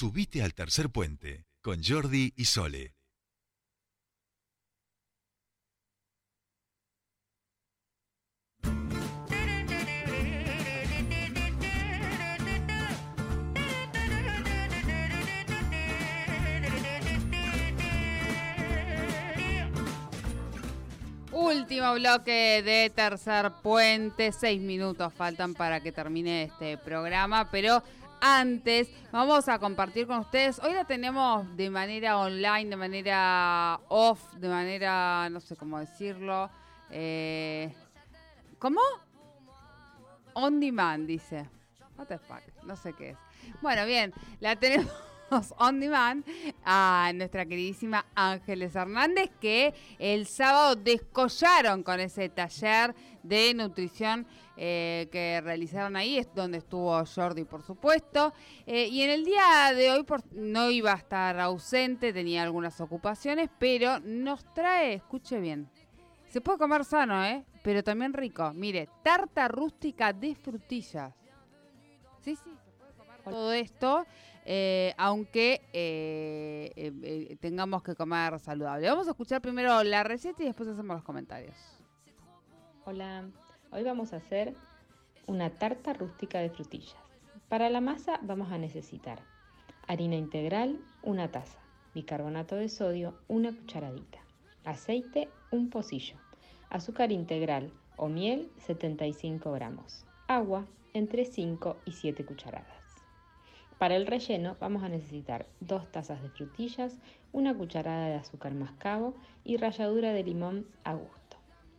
Subite al tercer puente con Jordi y Sole. Último bloque de Tercer Puente. Seis minutos faltan para que termine este programa, pero antes vamos a compartir con ustedes. Hoy la tenemos de manera online, de manera off, de manera, no sé cómo decirlo. Eh, ¿Cómo? On demand, dice. What the fuck? No sé qué es. Bueno, bien, la tenemos on demand a nuestra queridísima Ángeles Hernández que el sábado descollaron con ese taller de nutrición eh, que realizaron ahí, es donde estuvo Jordi por supuesto. Eh, y en el día de hoy no iba a estar ausente, tenía algunas ocupaciones, pero nos trae, escuche bien, se puede comer sano, ¿eh? Pero también rico. Mire, tarta rústica de frutillas. Sí, sí, todo esto. Eh, aunque eh, eh, tengamos que comer saludable. Vamos a escuchar primero la receta y después hacemos los comentarios. Hola, hoy vamos a hacer una tarta rústica de frutillas. Para la masa vamos a necesitar harina integral, una taza, bicarbonato de sodio, una cucharadita, aceite, un pocillo, azúcar integral o miel, 75 gramos, agua, entre 5 y 7 cucharadas. Para el relleno vamos a necesitar dos tazas de frutillas, una cucharada de azúcar mascabo y ralladura de limón a gusto.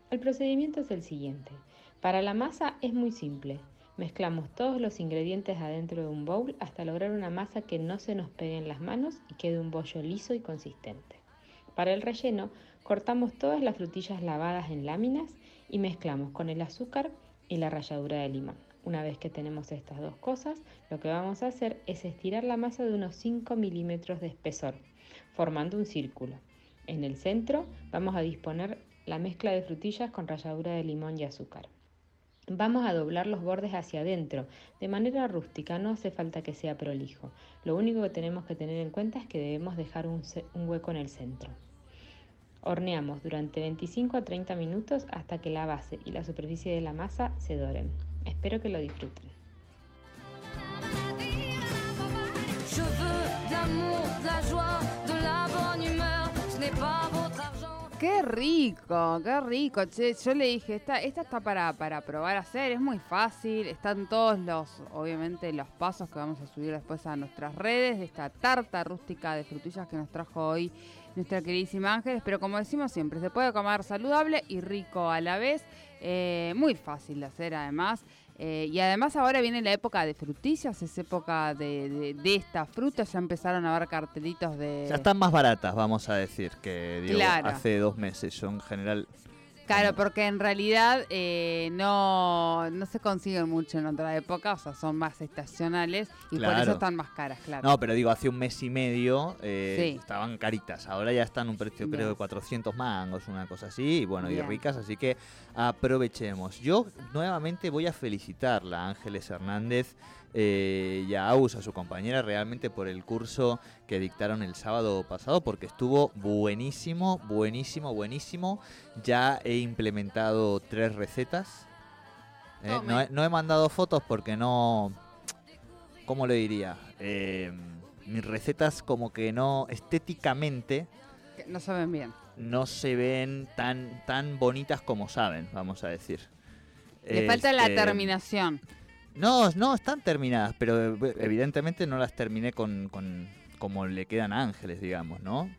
El procedimiento es el siguiente. Para la masa es muy simple. Mezclamos todos los ingredientes adentro de un bowl hasta lograr una masa que no se nos pegue en las manos y quede un bollo liso y consistente. Para el relleno cortamos todas las frutillas lavadas en láminas y mezclamos con el azúcar y la ralladura de limón. Una vez que tenemos estas dos cosas, lo que vamos a hacer es estirar la masa de unos 5 milímetros de espesor, formando un círculo. En el centro vamos a disponer la mezcla de frutillas con ralladura de limón y azúcar. Vamos a doblar los bordes hacia adentro, de manera rústica, no hace falta que sea prolijo. Lo único que tenemos que tener en cuenta es que debemos dejar un, un hueco en el centro. Horneamos durante 25 a 30 minutos hasta que la base y la superficie de la masa se doren. Espero que lo disfruten. Qué rico, qué rico. yo le dije, esta, esta está para, para probar a hacer, es muy fácil. Están todos los, obviamente, los pasos que vamos a subir después a nuestras redes de esta tarta rústica de frutillas que nos trajo hoy nuestra queridísima Ángeles. Pero como decimos siempre, se puede comer saludable y rico a la vez. Eh, muy fácil de hacer además. Eh, y además ahora viene la época de frutillas, es época de, de, estas frutas, ya empezaron a haber cartelitos de... Ya están más baratas, vamos a decir, que hace dos meses. Yo en general Claro, porque en realidad eh, no, no se consiguen mucho en otra época, o sea, son más estacionales y por eso están más caras, claro. No, pero digo, hace un mes y medio eh, estaban caritas, ahora ya están un precio creo de 400 mangos, una cosa así, y bueno, y ricas, así que aprovechemos. Yo nuevamente voy a felicitarla, Ángeles Hernández, eh, y a su compañera, realmente por el curso que dictaron el sábado pasado, porque estuvo buenísimo, buenísimo, buenísimo. Ya he implementado tres recetas. Eh, no, he, mandado fotos porque no... ¿Cómo le diría? Eh, mis recetas como que no estéticamente... No saben bien. No se ven tan, tan bonitas como saben, vamos a decir. Le falta la este, terminación. No, no, están terminadas, pero evidentemente no las terminé con, con como le quedan a Ángeles, digamos, ¿no?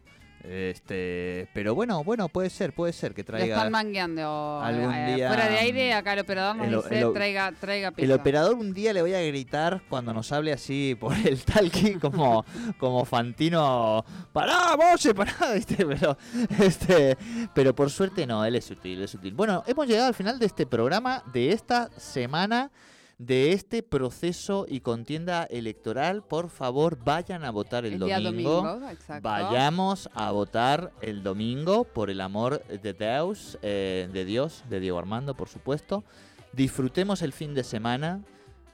Este, pero bueno, bueno, puede ser, puede ser que traiga. están mangueando algún eh, día. Fuera de aire, acá el operador nos dice traiga, traiga El operador un día le voy a gritar cuando nos hable así por el talqui como, como Fantino. ¡Pará, Moche, pará! Pero, este, pero por suerte no, él es sutil, es sutil. Bueno, hemos llegado al final de este programa de esta semana de este proceso y contienda electoral, por favor vayan a votar el, domingo. Vayamos a votar el domingo por el amor de Dios, eh, de Dios, de Diego Armando, por supuesto. Disfrutemos el fin de semana.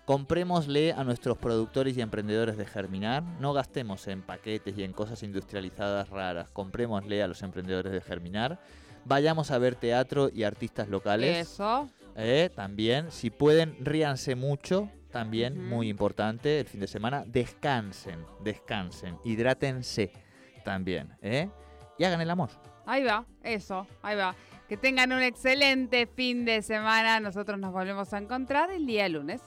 Comprémosle a nuestros productores y emprendedores de Germinar. No gastemos en paquetes y en cosas industrializadas raras. Comprémosle a los emprendedores de Germinar. Vayamos a ver teatro y artistas locales. Eso. Eh, también, si pueden, ríanse mucho. También, muy importante, el fin de semana. Descansen, descansen. Hidrátense también. ¿eh? Y hagan el amor. Ahí va, eso, ahí va. Que tengan un excelente fin de semana. Nosotros nos volvemos a encontrar el día lunes.